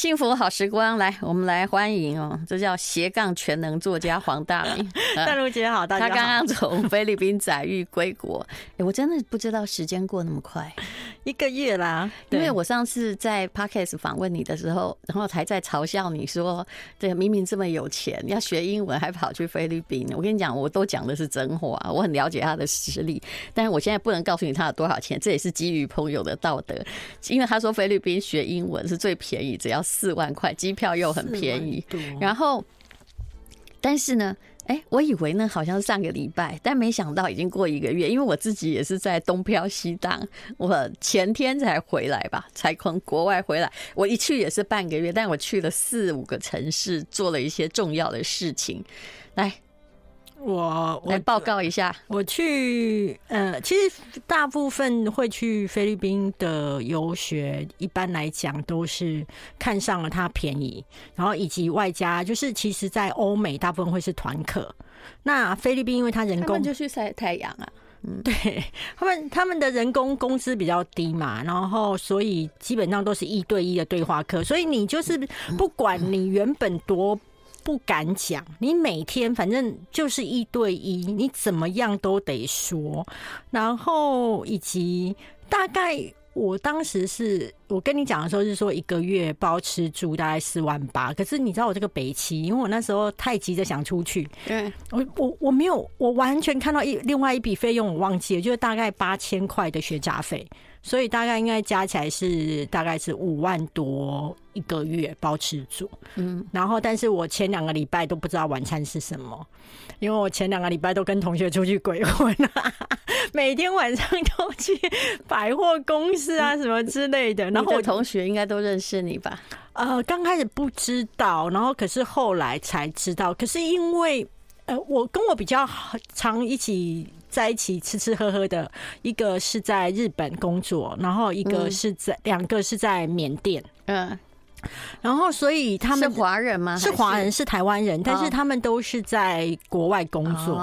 幸福好时光，来，我们来欢迎哦，这叫斜杠全能作家黄大明。大如姐好，大家好。他刚刚从菲律宾载誉归国，哎，我真的不知道时间过那么快，一个月啦。因为我上次在 Podcast 访问你的时候，然后才在嘲笑你说，这明明这么有钱，要学英文还跑去菲律宾。我跟你讲，我都讲的是真话，我很了解他的实力，但是我现在不能告诉你他有多少钱，这也是基于朋友的道德，因为他说菲律宾学英文是最便宜，只要。四万块机票又很便宜，然后，但是呢，哎，我以为呢好像是上个礼拜，但没想到已经过一个月，因为我自己也是在东飘西荡，我前天才回来吧，才从国外回来，我一去也是半个月，但我去了四五个城市，做了一些重要的事情，来。我来报告一下，我去呃，其实大部分会去菲律宾的游学，一般来讲都是看上了它便宜，然后以及外加就是，其实，在欧美大部分会是团客。那菲律宾因为它人工就去晒太阳啊，嗯，对他们他们的人工工资比较低嘛，然后所以基本上都是一对一的对话课，所以你就是不管你原本多。不敢讲，你每天反正就是一对一，你怎么样都得说。然后以及大概我当时是我跟你讲的时候是说一个月包吃住大概四万八，可是你知道我这个北七，因为我那时候太急着想出去，对，我我我没有，我完全看到一另外一笔费用我忘记了，就是大概八千块的学杂费。所以大概应该加起来是大概是五万多一个月包吃住，嗯，然后但是我前两个礼拜都不知道晚餐是什么，因为我前两个礼拜都跟同学出去鬼混啊，每天晚上都去百货公司啊什么之类的。然后我同学应该都认识你吧？呃，刚开始不知道，然后可是后来才知道。可是因为呃，我跟我比较常一起。在一起吃吃喝喝的，一个是在日本工作，然后一个是在两个是在缅甸，嗯，然后所以他们是华人吗？是华人，是？台湾人，但是他们都是在国外工作，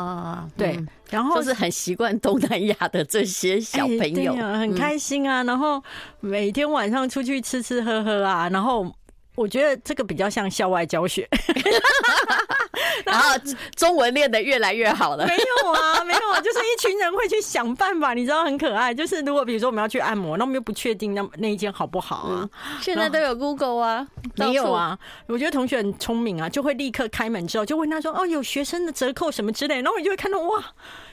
对，然后就是很习惯东南亚的这些小朋友，很开心啊，然后每天晚上出去吃吃喝喝啊，然后我觉得这个比较像校外教学。然后中文练得越来越好了。没有啊，没有啊，就是一群人会去想办法，你知道很可爱。就是如果比如说我们要去按摩，那我们又不确定那那一间好不好啊？现在都有 Google 啊，没有啊？我觉得同学很聪明啊，就会立刻开门之后就问他说：“哦，有学生的折扣什么之类。”然后你就会看到哇，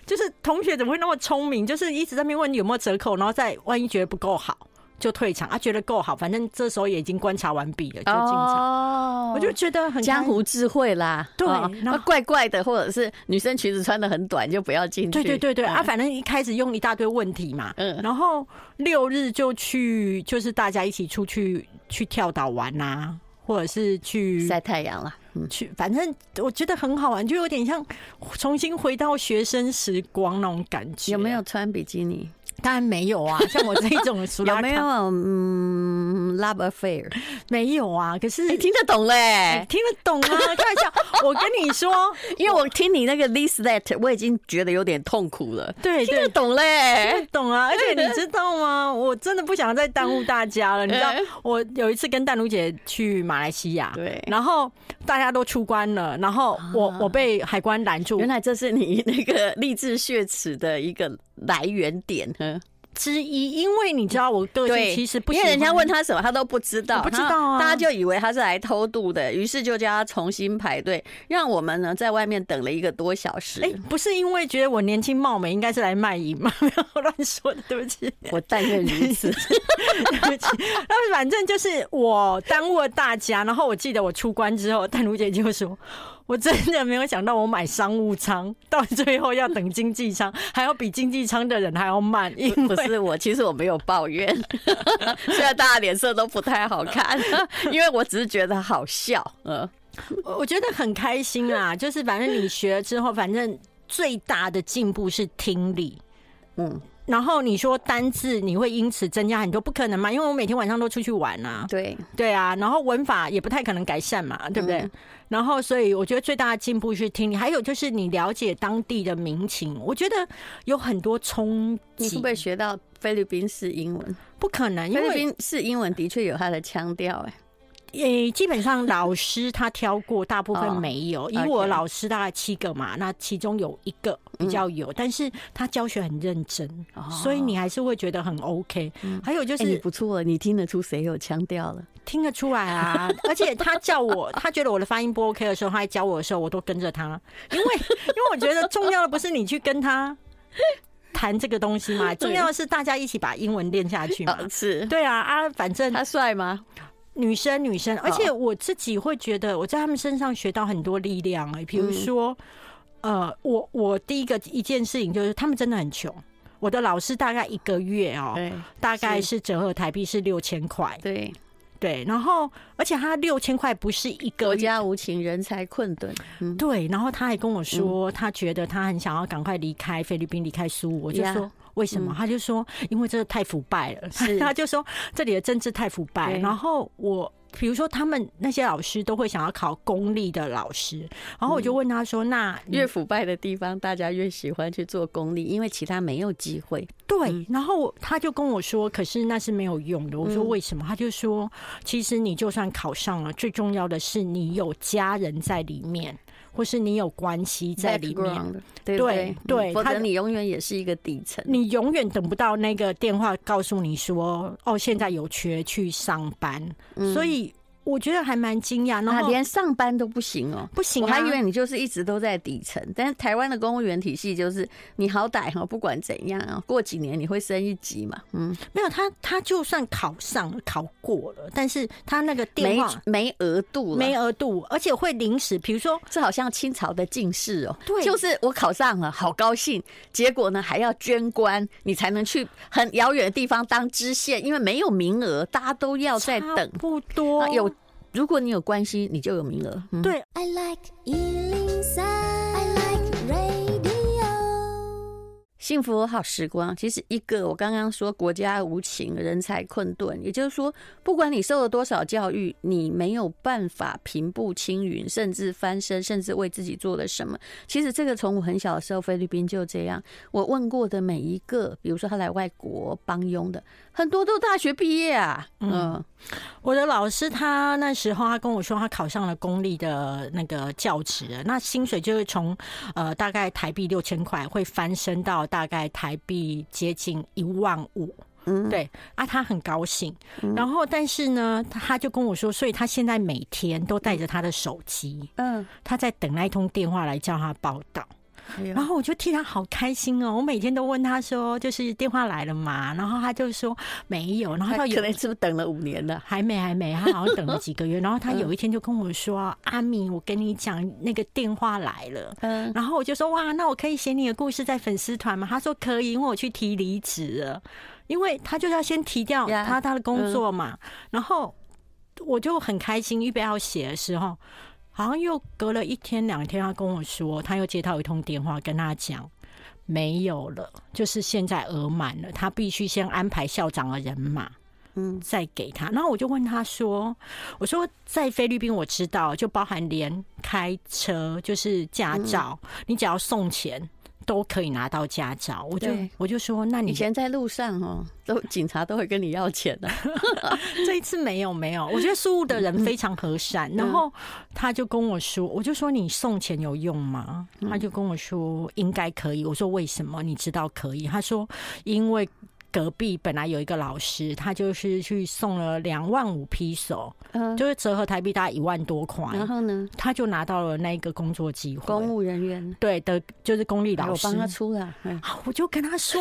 就是同学怎么会那么聪明？就是一直在那边问你有没有折扣，然后再万一觉得不够好。就退场啊，觉得够好，反正这时候也已经观察完毕了，就进场。我就觉得很江湖智慧啦。对，那怪怪的，或者是女生裙子穿的很短，就不要进去。对对对对啊，反正一开始用一大堆问题嘛。嗯。然后六日就去，就是大家一起出去去跳岛玩呐，或者是去晒太阳了。嗯，去，反正我觉得很好玩，就有点像重新回到学生时光那种感觉。有没有穿比基尼？当然没有啊，像我这一种有没有嗯，love affair 没有啊？可是你听得懂嘞、欸，听得懂啊！开玩笑，我跟你说，因为我听你那个 this that，我已经觉得有点痛苦了。对，听得懂嘞，听得懂啊！而且你知道吗？我真的不想再耽误大家了。你知道，我有一次跟淡如姐去马来西亚，对，然后大家都出关了，然后我我被海关拦住。原来这是你那个励志血池的一个来源点，呵。之一，因为你知道我个性其实不，因为人家问他什么他都不知道，不知道啊，大家就以为他是来偷渡的，于是就叫他重新排队，让我们呢在外面等了一个多小时。哎，不是因为觉得我年轻貌美，应该是来卖淫吗？没有乱说的，对不起，我但愿如此，对不起。那反正就是我耽误了大家，然后我记得我出关之后，淡如姐就说。我真的没有想到，我买商务舱到最后要等经济舱，还要比经济舱的人还要慢。因为不是我，其实我没有抱怨，现在大家脸色都不太好看，因为我只是觉得好笑。嗯，我觉得很开心啊，就是反正你学了之后，反正最大的进步是听力。嗯。然后你说单字你会因此增加很多，不可能嘛？因为我每天晚上都出去玩啊。对对啊，然后文法也不太可能改善嘛，对不对？嗯、然后所以我觉得最大的进步是听力，还有就是你了解当地的民情。我觉得有很多冲击。你会不会学到菲律宾式英文？不可能，因为菲律宾式英文的确有它的腔调，哎。诶，基本上老师他挑过，大部分没有。以我老师大概七个嘛，那其中有一个比较有，但是他教学很认真，所以你还是会觉得很 OK。还有就是你不错，你听得出谁有腔调了？听得出来啊！而且他叫我，他觉得我的发音不 OK 的时候，他还教我的时候，我都跟着他，因为因为我觉得重要的不是你去跟他谈这个东西嘛，重要的是大家一起把英文练下去嘛。是，对啊啊，反正他帅吗？女生，女生，而且我自己会觉得我在他们身上学到很多力量哎、欸，比如说，呃，我我第一个一件事情就是他们真的很穷，我的老师大概一个月哦、喔，大概是。折合台币是六千块，对。对，然后而且他六千块不是一个国家无情人才困顿，嗯，对，然后他还跟我说，他觉得他很想要赶快离开菲律宾，离开苏，我就说。为什么？他就说，因为这个太腐败了。是，他就说这里的政治太腐败。然后我，比如说他们那些老师都会想要考公立的老师，然后我就问他说：“那越腐败的地方，大家越喜欢去做公立，因为其他没有机会。”对。然后他就跟我说：“可是那是没有用的。”我说：“为什么？”他就说：“其实你就算考上了，最重要的是你有家人在里面。”或是你有关系在里面，对对对，否则你永远也是一个底层，你永远等不到那个电话告诉你说，哦，现在有缺去上班，所以。我觉得还蛮惊讶，那连上班都不行哦，不行。我还以为你就是一直都在底层，但是台湾的公务员体系就是你好歹哈，不管怎样啊，过几年你会升一级嘛。嗯，没有他，他就算考上了考过了，但是他那个电话没额度，没额度，而且会临时，比如说这好像清朝的进士哦，对，就是我考上了，好高兴，结果呢还要捐官，你才能去很遥远的地方当知县，因为没有名额，大家都要在等，不多有。如果你有关系，你就有名额。嗯、对。幸福好时光，其实一个我刚刚说国家无情，人才困顿，也就是说，不管你受了多少教育，你没有办法平步青云，甚至翻身，甚至为自己做了什么。其实这个从我很小的时候，菲律宾就这样。我问过的每一个，比如说他来外国帮佣的，很多都大学毕业啊。嗯，我的老师他那时候他跟我说，他考上了公立的那个教职，那薪水就会从呃大概台币六千块会翻身到。大概台币接近一万五，嗯，对啊，他很高兴。然后，但是呢，他就跟我说，所以他现在每天都带着他的手机，嗯，他在等那一通电话来叫他报到。然后我就替他好开心哦！我每天都问他说：“就是电话来了嘛？”然后他就说没有。然后他可能是不是等了五年了？还没，还没。他好像等了几个月。然后他有一天就跟我说：“阿米，我跟你讲，那个电话来了。”嗯。然后我就说：“哇，那我可以写你的故事在粉丝团吗？”他说：“可以，因为我去提离职了，因为他就要先提掉他他的工作嘛。”然后我就很开心，预备要写的时候。好像又隔了一天两天，他跟我说，他又接到一通电话，跟他讲没有了，就是现在额满了，他必须先安排校长的人马，嗯，再给他。然后我就问他说：“我说在菲律宾，我知道，就包含连开车，就是驾照，你只要送钱。”都可以拿到驾照，我就我就说，那你以前在路上哦，都 警察都会跟你要钱的，这一次没有没有，我觉得苏务的人非常和善，然后他就跟我说，我就说你送钱有用吗？他就跟我说应该可以，我说为什么？你知道可以？他说因为。隔壁本来有一个老师，他就是去送了两万五批手，嗯，就是折合台币大概一万多块。然后呢，他就拿到了那个工作机会。公务人员对的，就是公立老师。我帮他出了，我就跟他说，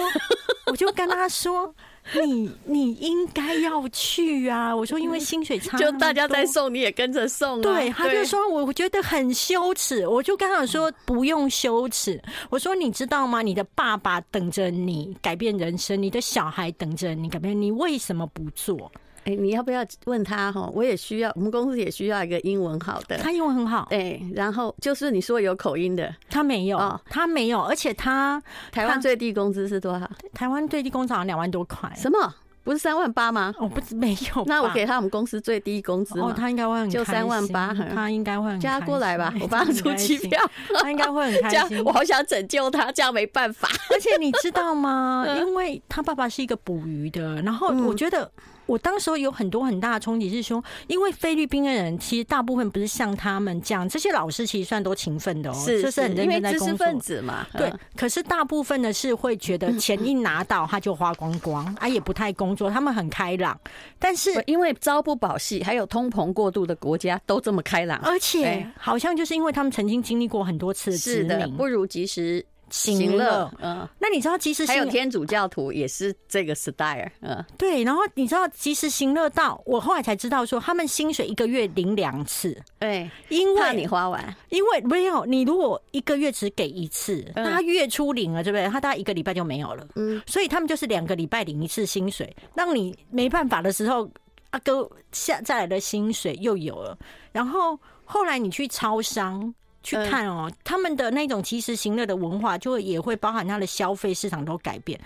我就跟他说。你你应该要去啊！我说，因为薪水差，就大家在送，你也跟着送啊。对，他就说，我觉得很羞耻。我就跟他说，不用羞耻。我说，你知道吗？你的爸爸等着你改变人生，你的小孩等着你改变，你为什么不做？哎、欸，你要不要问他哈？我也需要，我们公司也需要一个英文好的。他英文很好，对。然后就是你说有口音的，他没有，哦、他没有，而且他台湾最低工资是多少？台湾最低工资好像两万多块。什么？不是三万八吗？哦，不是没有。那我给他我们公司最低工资哦，他应该会很就三万八，他应该会很加过来吧？我帮他出机票，他应该会很开 心。我好想拯救他，这样没办法。而且你知道吗？因为他爸爸是一个捕鱼的，然后我觉得。我当时候有很多很大的冲击，是说，因为菲律宾的人其实大部分不是像他们这样，这些老师其实算都勤奋的哦，是，就是很认真在工作，知识分子嘛。对，可是大部分的是会觉得钱一拿到他就花光光，啊，也不太工作，他们很开朗。但是因为朝不保夕，还有通膨过度的国家都这么开朗，而且好像就是因为他们曾经经历过很多次殖民，不如及时。行乐，嗯，那你知道及时行乐还有天主教徒也是这个 style，嗯，对。然后你知道其实行乐到我后来才知道说，他们薪水一个月领两次，对，因为怕你花完，因为没有你如果一个月只给一次，那他月初领了，对不对？他大概一个礼拜就没有了，嗯，所以他们就是两个礼拜领一次薪水，让你没办法的时候，阿哥下再来的薪水又有了。然后后来你去超商。去看哦，他们的那种及时行乐的文化，就会也会包含他的消费市场都改变。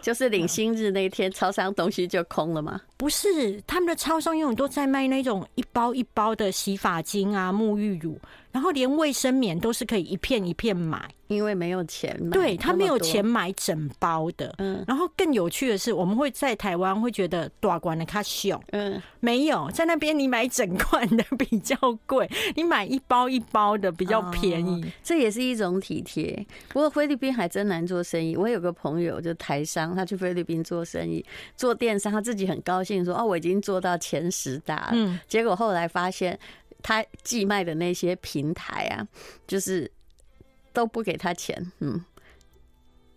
就是领薪日那天，超商东西就空了吗？不是，他们的超商永远都在卖那种一包一包的洗发精啊、沐浴乳，然后连卫生棉都是可以一片一片买。因为没有钱买，对，他没有钱买整包的。嗯，然后更有趣的是，我们会在台湾会觉得大罐的卡小，嗯，没有在那边你买整罐的比较贵，你买一包一包的比较便宜，哦，这也是一种体贴。不过菲律宾还真难做生意。我有个朋友就台商，他去菲律宾做生意，做电商，他自己很高兴说：“哦，我已经做到前十大了。”嗯，结果后来发现他寄卖的那些平台啊，就是。都不给他钱，嗯，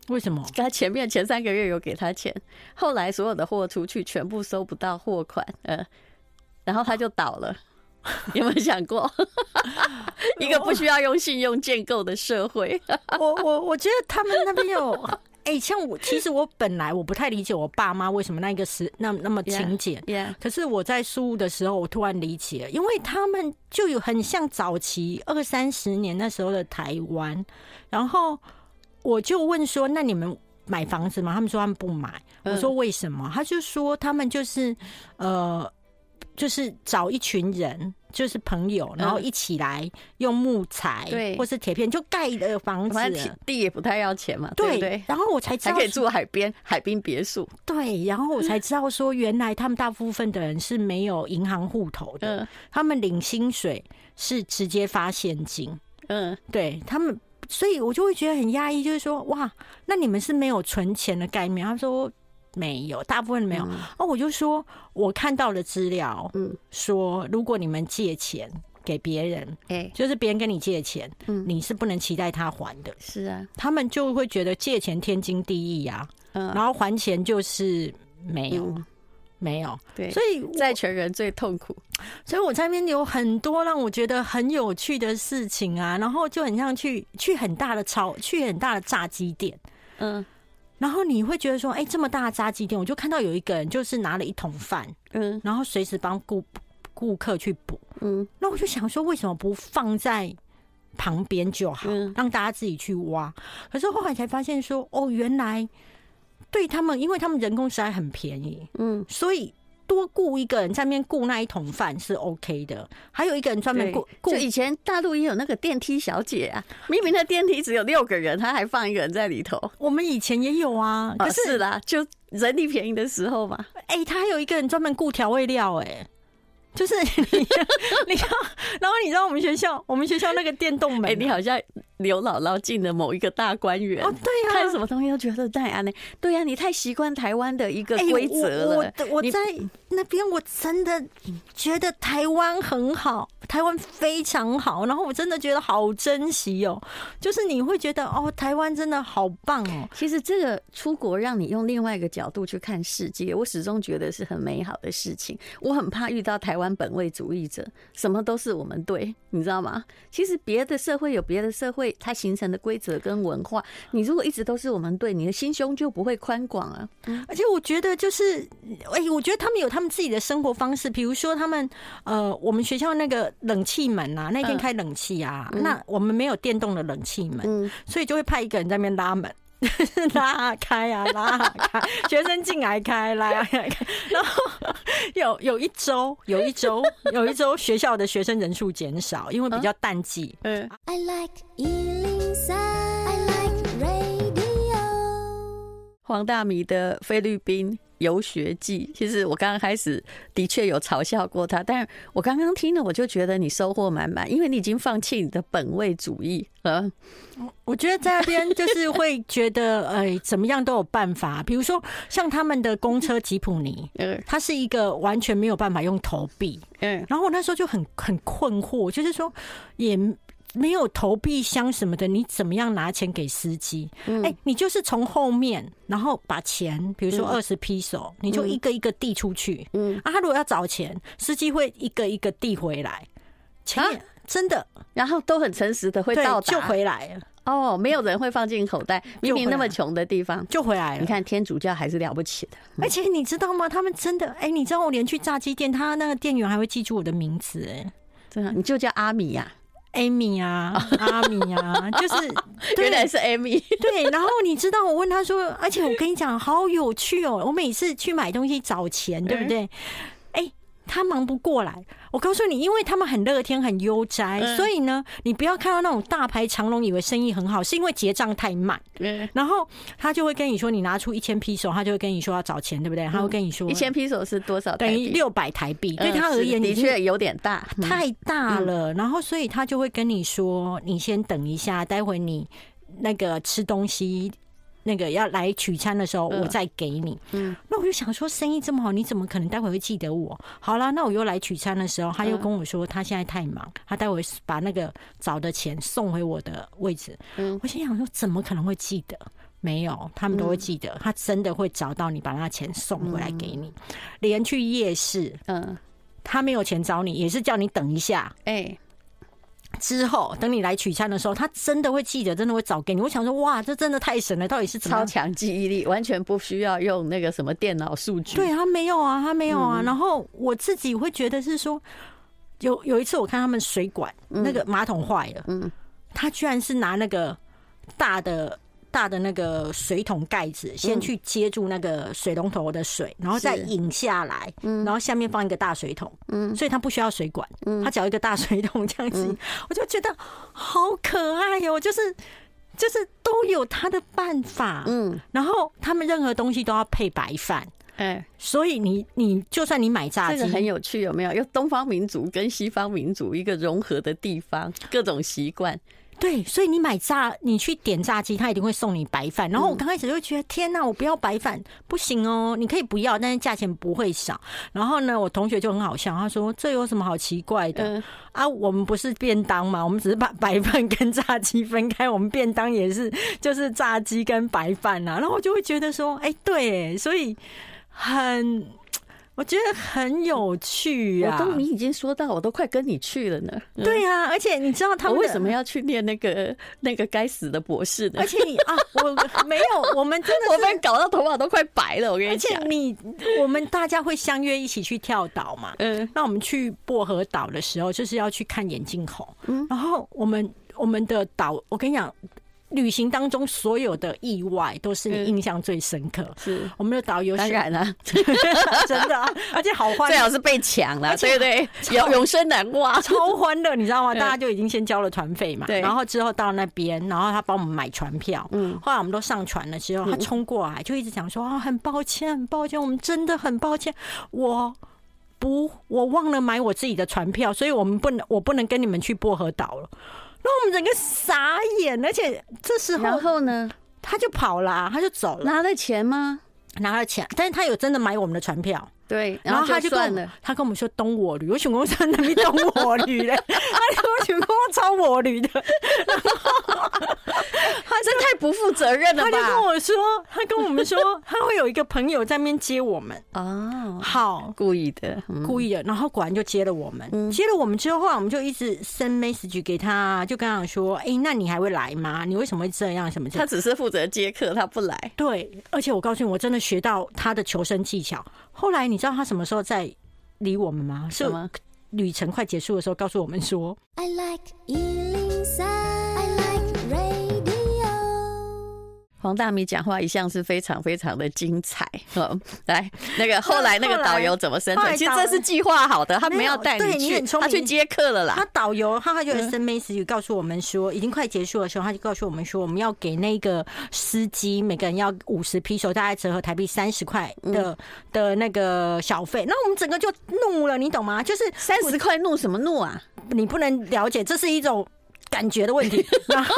为什么？他前面前三个月有给他钱，后来所有的货出去，全部收不到货款，呃，然后他就倒了。有没有想过，一个不需要用信用建构的社会？我我我觉得他们那边有。哎、欸，像我，其实我本来我不太理解我爸妈为什么那个时那那么勤俭。Yeah, yeah. 可是我在输入的时候，我突然理解了，因为他们就有很像早期二三十年那时候的台湾。然后我就问说：“那你们买房子吗？”他们说他们不买。我说为什么？他就说他们就是呃，就是找一群人。就是朋友，然后一起来用木材，对，或是铁片就盖的房子，地也不太要钱嘛，对，对。然后我才知道还可以住海边，海滨别墅，对。然后我才知道说，原来他们大部分的人是没有银行户头的，他们领薪水是直接发现金，嗯，对他们，所以我就会觉得很压抑，就是说，哇，那你们是没有存钱的概念？他说。没有，大部分没有。哦、嗯，我就说，我看到了资料，嗯，说如果你们借钱给别人，哎，就是别人跟你借钱，嗯，你是不能期待他还的。是啊，他们就会觉得借钱天经地义啊，嗯，然后还钱就是没有，嗯、没有。对，所以债权人最痛苦。所以我在那边有很多让我觉得很有趣的事情啊，然后就很像去去很大的超，去很大的炸鸡店，嗯。然后你会觉得说，哎，这么大的炸鸡店，我就看到有一个人就是拿了一桶饭，嗯，然后随时帮顾顾客去补，嗯，那我就想说，为什么不放在旁边就好，让大家自己去挖？可是后来才发现说，哦，原来对他们，因为他们人工实在很便宜，嗯，所以。多雇一个人在那边雇那一桶饭是 OK 的，还有一个人专门雇。就以前大陆也有那个电梯小姐啊，明明那电梯只有六个人，他还放一个人在里头。我们以前也有啊，可是，啦，就人力便宜的时候嘛。哎，他还有一个人专门雇调味料，哎。就是你，你看，然后你知道我们学校，我们学校那个电动门，哎，你好像刘姥姥进了某一个大观园哦，对呀，看什么东西都觉得太安呢，对呀，你太习惯台湾的一个规则了。我我在那边，我真的觉得台湾很好，台湾非常好，然后我真的觉得好珍惜哦。就是你会觉得哦，台湾真的好棒哦。其实这个出国让你用另外一个角度去看世界，我始终觉得是很美好的事情。我很怕遇到台湾。本位主义者，什么都是我们对，你知道吗？其实别的社会有别的社会，它形成的规则跟文化。你如果一直都是我们对，你的心胸就不会宽广啊。而且我觉得，就是哎，我觉得他们有他们自己的生活方式。比如说，他们呃，我们学校那个冷气门啊，那天开冷气啊，那我们没有电动的冷气门，所以就会派一个人在那边拉门。拉开啊，拉开，学生进来开，拉开。然后 有有一周，有一周，有一周，学校的学生人数减少，因为比较淡季。嗯。I like 103, I like radio。黄大米的菲律宾。游学记。其实我刚刚开始的确有嘲笑过他，但是我刚刚听了，我就觉得你收获满满，因为你已经放弃你的本位主义。呃，我觉得在那边就是会觉得，哎，怎么样都有办法。比如说像他们的公车吉普尼，嗯，它是一个完全没有办法用投币，嗯，然后我那时候就很很困惑，就是说也。没有投币箱什么的，你怎么样拿钱给司机？哎、嗯欸，你就是从后面，然后把钱，比如说二十披手，你就一个一个递出去。嗯，啊，他如果要找钱，司机会一个一个递回来。钱、啊、真的，然后都很诚实的会到达就回来了。哦，没有人会放进口袋。明明那么穷的地方就回来了。你看天主教还是了不起的。而且你知道吗？他们真的，哎、欸，你知道我连去炸鸡店，他那个店员还会记住我的名字，哎，真的，你就叫阿米呀、啊。Amy 啊，阿米啊，就是 原来是 Amy。对，然后你知道，我问他说，而且我跟你讲，好有趣哦。我每次去买东西找钱，对不对？哎，他忙不过来。我告诉你，因为他们很乐天、很悠哉，嗯、所以呢，你不要看到那种大排长龙，以为生意很好，是因为结账太慢。嗯、然后他就会跟你说，你拿出一千披手，他就会跟你说要找钱，对不对？他会跟你说，一千披手是多少？等于六百台币。对他而言，的确有点大，太大了。然后，所以他就会跟你说，你先等一下，待会你那个吃东西。那个要来取餐的时候，我再给你。嗯，那我就想说，生意这么好，你怎么可能待会会记得我？好了，那我又来取餐的时候，他又跟我说，他现在太忙，他待会把那个找的钱送回我的位置。嗯，我心想说，怎么可能会记得？没有，他们都会记得，他真的会找到你，把那钱送回来给你。连去夜市，嗯，他没有钱找你，也是叫你等一下。哎。之后，等你来取餐的时候，他真的会记得，真的会找给你。我想说，哇，这真的太神了！到底是超强记忆力，完全不需要用那个什么电脑数据。对，他没有啊，他没有啊。然后我自己会觉得是说，有有一次我看他们水管那个马桶坏了，嗯，他居然是拿那个大的。大的那个水桶盖子，先去接住那个水龙头的水，然后再引下来，然后下面放一个大水桶，嗯，所以它不需要水管，嗯，它只要一个大水桶这样子，我就觉得好可爱哟，就是就是都有他的办法，嗯，然后他们任何东西都要配白饭，哎，所以你你就算你买炸鸡，这个很有趣，有没有？有东方民族跟西方民族一个融合的地方，各种习惯。对，所以你买炸，你去点炸鸡，他一定会送你白饭。然后我刚开始就觉得，天哪，我不要白饭，不行哦。你可以不要，但是价钱不会少。然后呢，我同学就很好笑，他说：“这有什么好奇怪的啊？我们不是便当嘛，我们只是把白饭跟炸鸡分开，我们便当也是就是炸鸡跟白饭呐。”然后我就会觉得说：“哎，对，所以很。”我觉得很有趣啊！我都你已经说到，我都快跟你去了呢。对啊，而且你知道他们为什么要去念那个那个该死的博士呢？而且你啊，我没有，我们真的我们搞到头发都快白了。我跟你讲，而且你我们大家会相约一起去跳岛嘛？嗯，那我们去薄荷岛的时候，就是要去看眼镜孔。嗯，然后我们我们的岛，我跟你讲。旅行当中所有的意外都是你印象最深刻。是。我们的导游，当然了，真的，而且好欢乐，最好是被抢了，对对，永永生难忘，超欢乐，你知道吗？大家就已经先交了团费嘛，对，然后之后到那边，然后他帮我们买船票，嗯，后来我们都上船了之后，他冲过来就一直讲说啊，很抱歉，很抱歉，我们真的很抱歉，我不，我忘了买我自己的船票，所以我们不能，我不能跟你们去薄荷岛了。那我们整个傻眼，而且这时候，然后呢，他就跑了，他就走了，拿了钱吗？拿了钱，但是他有真的买我们的船票。对，然后他就跟我他跟我们说东我旅，我想说在那边东我旅嘞，他说我想说超我女的，他 这太不负责任了吧？他就跟我说，他跟我们说他会有一个朋友在那边接我们哦，好，故意的，故意的，然后果然就接了我们，接了我们之后，后来我们就一直 send message 给他，就跟他说，哎，那你还会来吗？你为什么会这样？什么？他只是负责接客，他不来。对，而且我告诉你，我真的学到他的求生技巧。后来你知道他什么时候在理我们吗？是吗？旅程快结束的时候，告诉我们说：“I like 103, 黄大米讲话一向是非常非常的精彩。来，那个后来那个导游怎么生存？其实这是计划好的，他没有带你去，他去接客了啦。他导游他他就 SMS 就告诉我们说，已经快结束的时候，他就告诉我们说，我们要给那个司机每个人要五十披手，大概折合台币三十块的的那个小费。那我们整个就怒了，你懂吗？就是三十块怒什么怒啊？你不能了解，这是一种。感觉的问题，然后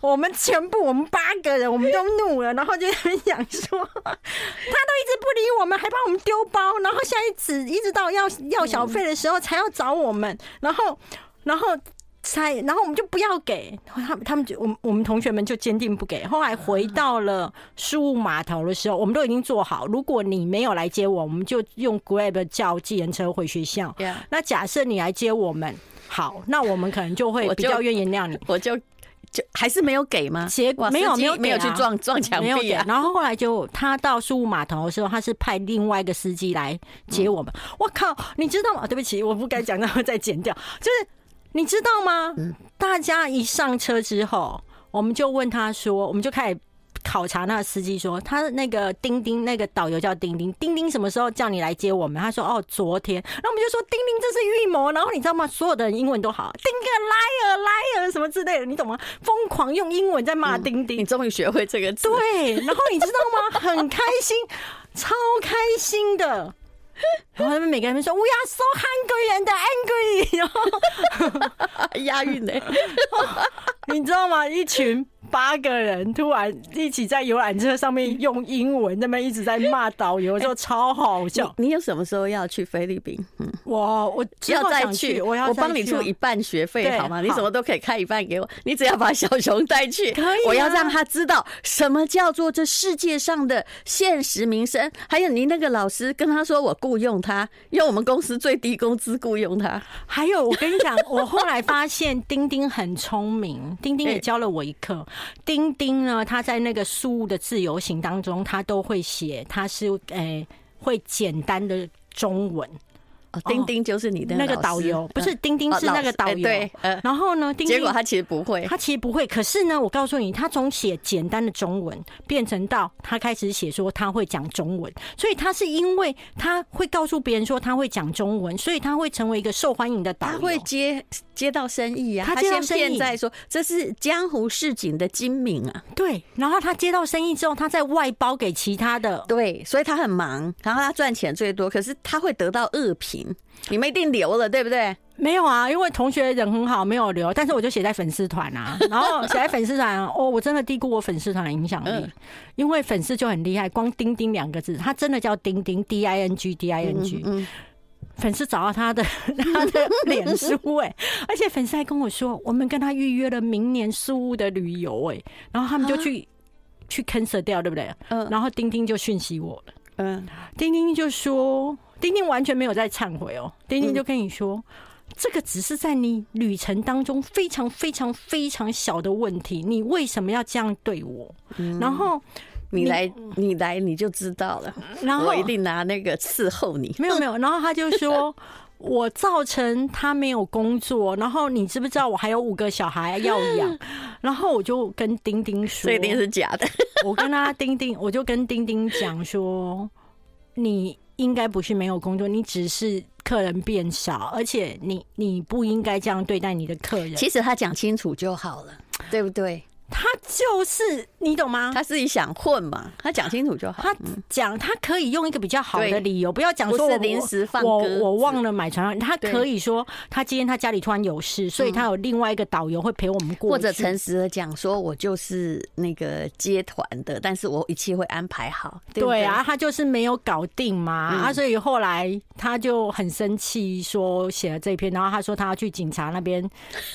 我们全部我们八个人，我们都怒了，然后就很想说，他都一直不理我们，还帮我们丢包，然后下一次一直到要要小费的时候才要找我们，然后然后才然后我们就不要给他们，他们就我们我们同学们就坚定不给。后来回到了宿雾码头的时候，我们都已经做好，如果你没有来接我，我们就用 Grab 叫计程车回学校。那假设你来接我们。好，那我们可能就会 比较愿意原谅你。我就就还是没有给吗？结果没有没有没有去撞撞墙壁啊。然后后来就他到宿雾码头的时候，他是派另外一个司机来接我们。我靠，你知道吗？对不起，我不该讲，然后再剪掉。就是你知道吗？大家一上车之后，我们就问他说，我们就开始。考察那个司机说，他那个丁丁那个导游叫丁丁，丁丁什么时候叫你来接我们？他说哦，昨天。然后我们就说丁丁这是预谋。然后你知道吗？所有的人英文都好，丁个 liar liar 什么之类的，你懂吗？疯狂用英文在骂丁丁。嗯、你终于学会这个字。对，然后你知道吗？很开心，超开心的。然后他们每个人都说 We are so hungry and angry，然后押韵呢，你知道吗？一群。八个人突然一起在游览车上面用英文，那么一直在骂导游，就超好笑。你有什么时候要去菲律宾？嗯，我我要再去，我要我帮你出一半学费好吗？你什么都可以开一半给我，你只要把小熊带去，可以。我要让他知道什么叫做这世界上的现实民生。还有你那个老师跟他说，我雇佣他，用我们公司最低工资雇佣他。还有，我跟你讲，我后来发现丁丁很聪明，丁丁也 教了我一课。丁丁呢，他在那个书的自由行当中，他都会写，他是诶、会简单的中文。丁丁就是你的那个导游，不是丁丁是那个导游。对，然后呢，丁丁，结果他其实不会，他其实不会。可是呢，我告诉你，他从写简单的中文变成到他开始写说他会讲中文，所以他是因为他会告诉别人说他会讲中文，所以他会成为一个受欢迎的导游。他会接接到生意啊，他先骗在说这是江湖市井的精明啊。对，然后他接到生意之后，他再外包给其他的。对，所以他很忙，然后他赚钱最多，可是他会得到恶评。你们一定留了，对不对？没有啊，因为同学人很好，没有留。但是我就写在粉丝团啊，然后写在粉丝团哦，我真的低估我粉丝团的影响力，因为粉丝就很厉害，光“钉钉”两个字，他真的叫丁丁 D I N G D I N G，粉丝找到他的 他的脸书哎，而且粉丝还跟我说，我们跟他预约了明年苏屋的旅游哎，然后他们就去去 cancel 掉，对不对？嗯，然后丁丁就讯息我了，嗯，丁丁就说。丁丁完全没有在忏悔哦，丁丁就跟你说，这个只是在你旅程当中非常非常非常小的问题，你为什么要这样对我？然后你来，你来你就知道了，然后我一定拿那个伺候你。没有没有，然后他就说我造成他没有工作，然后你知不知道我还有五个小孩要养？然后我就跟丁丁说，这一定是假的。我跟他丁丁，我就跟丁丁讲说，你。应该不是没有工作，你只是客人变少，而且你你不应该这样对待你的客人。其实他讲清楚就好了，对不对？他就是你懂吗？他自己想混嘛，他讲清楚就好。他讲他可以用一个比较好的理由，不要讲说我临时放我我忘了买船票。他可以说他今天他家里突然有事，所以他有另外一个导游会陪我们过。或者诚实的讲说，我就是那个接团的，但是我一切会安排好。对啊，他就是没有搞定嘛啊，所以后来他就很生气，说写了这篇，然后他说他要去警察那边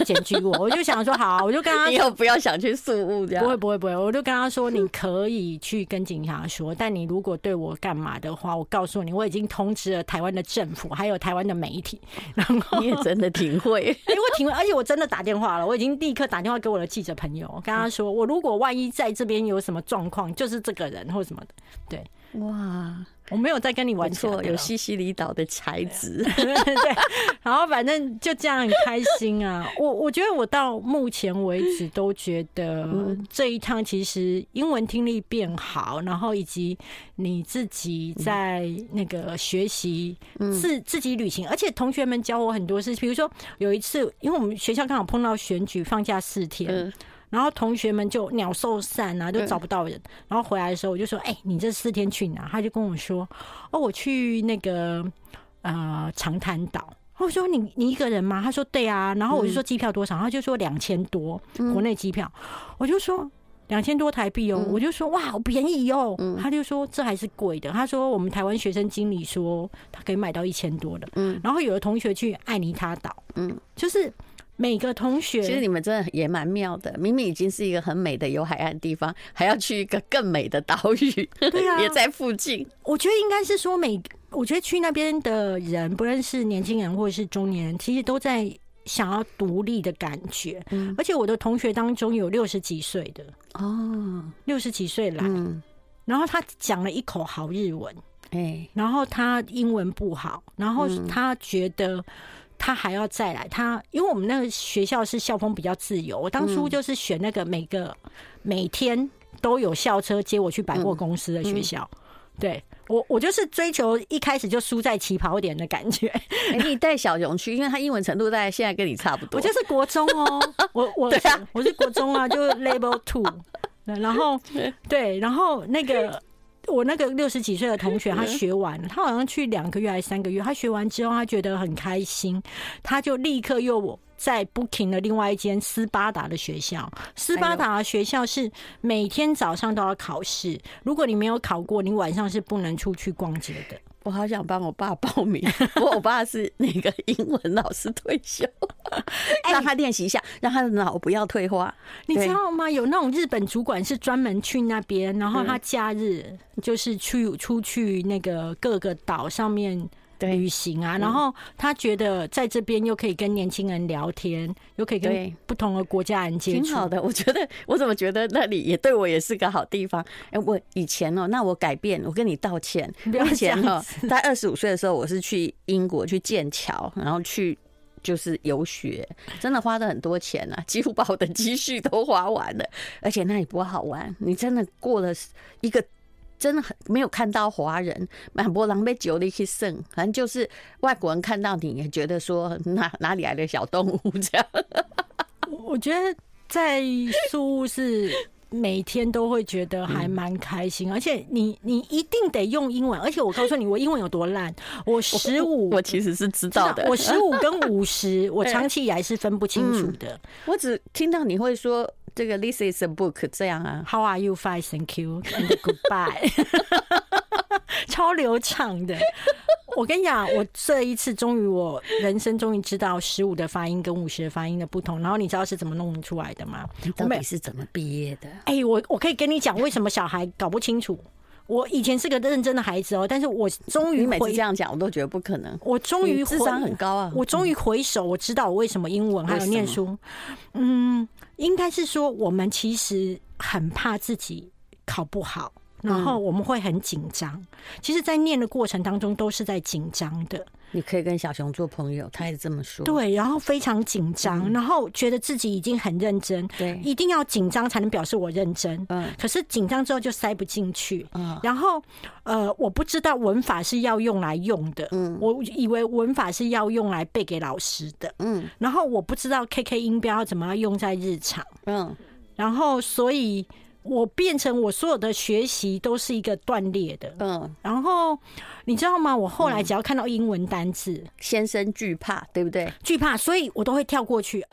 检举我。我就想说好，我就跟他以后 不要想去。不会不会不会，我就跟他说，你可以去跟警察说，但你如果对我干嘛的话，我告诉你，我已经通知了台湾的政府，还有台湾的媒体。然后你也真的挺会，因为挺会，而且我真的打电话了，我已经立刻打电话给我的记者朋友，跟他说，我如果万一在这边有什么状况，就是这个人或什么的，对。哇。我没有在跟你玩错，有西西里岛的才子，对，然后反正就这样很开心啊！我我觉得我到目前为止都觉得这一趟其实英文听力变好，然后以及你自己在那个学习自自己旅行，而且同学们教我很多事，比如说有一次，因为我们学校刚好碰到选举，放假四天。然后同学们就鸟兽散啊，都找不到人。然后回来的时候，我就说：“哎，你这四天去哪？”他就跟我说：“哦，我去那个呃长滩岛。”我说：“你你一个人吗？”他说：“对啊。”然后我就说：“机票多少？”他就说：“两千多，国内机票。”我就说：“两千多台币哦。”我就说：“哇，好便宜哦。”他就说：“这还是贵的。”他说：“我们台湾学生经理说他可以买到一千多的。”嗯。然后有的同学去爱尼他岛，嗯，就是。每个同学，其实你们真的也蛮妙的。明明已经是一个很美的有海岸的地方，还要去一个更美的岛屿，对啊，也在附近。我觉得应该是说，每我觉得去那边的人，不论是年轻人或者是中年人，其实都在想要独立的感觉。嗯，而且我的同学当中有六十几岁的哦，六十几岁来，然后他讲了一口好日文，哎，然后他英文不好，然后他觉得。他还要再来，他因为我们那个学校是校风比较自由，我当初就是选那个每个每天都有校车接我去百货公司的学校。对我，我就是追求一开始就输在起跑点的感觉。你带小熊去，因为他英文程度大概现在跟你差不多。我就是国中哦，我我我是国中啊，就 Level Two。然后 对，然后那个。我那个六十几岁的同学，他学完了，他好像去两个月还是三个月。他学完之后，他觉得很开心，他就立刻又在 booking 了另外一间斯巴达的学校。斯巴达的学校是每天早上都要考试，如果你没有考过，你晚上是不能出去逛街的。我好想帮我爸报名，我我爸是那个英文老师退休，让他练习一下，让他的脑不要退化。你知道吗？有那种日本主管是专门去那边，然后他假日就是去出去那个各个岛上面。旅行啊，然后他觉得在这边又可以跟年轻人聊天，又可以跟不同的国家人接触，挺好的。我觉得，我怎么觉得那里也对我也是个好地方？哎，我以前哦，那我改变，我跟你道歉。以前哦，在二十五岁的时候，我是去英国去剑桥，然后去就是游学，真的花了很多钱啊，几乎把我的积蓄都花完了。而且那里不好玩，你真的过了一个。真的很没有看到华人，满波浪被酒力去剩，反正就是外国人看到你也觉得说哪哪里来的小动物这样。我觉得在宿雾是每天都会觉得还蛮开心，而且你你一定得用英文，而且我告诉你我英文有多烂，我十五我其实是知道的，我十五跟五十 我长期以来是分不清楚的，我只听到你会说。这个 This is a book 这样啊？How are you? Fine, thank you. And goodbye. 超流畅的。我跟你讲，我这一次终于，我人生终于知道十五的发音跟五十的发音的不同。然后你知道是怎么弄出来的吗？你到底是怎么毕业的？哎，我我可以跟你讲，为什么小孩搞不清楚？我以前是个认真的孩子哦，但是我终于你每次这样讲，我都觉得不可能。我终于智商很高啊！我终于回首，我知道我为什么英文还有念书。嗯。应该是说，我们其实很怕自己考不好，然后我们会很紧张。其实，在念的过程当中，都是在紧张的。你可以跟小熊做朋友，他也这么说。对，然后非常紧张，然后觉得自己已经很认真，对，一定要紧张才能表示我认真。嗯，可是紧张之后就塞不进去。嗯，然后呃，我不知道文法是要用来用的。嗯，我以为文法是要用来背给老师的。嗯，然后我不知道 KK 音标要怎么样用在日常。嗯，然后所以。我变成我所有的学习都是一个断裂的，嗯，然后你知道吗？我后来只要看到英文单字，先生惧怕，对不对？惧怕，所以我都会跳过去。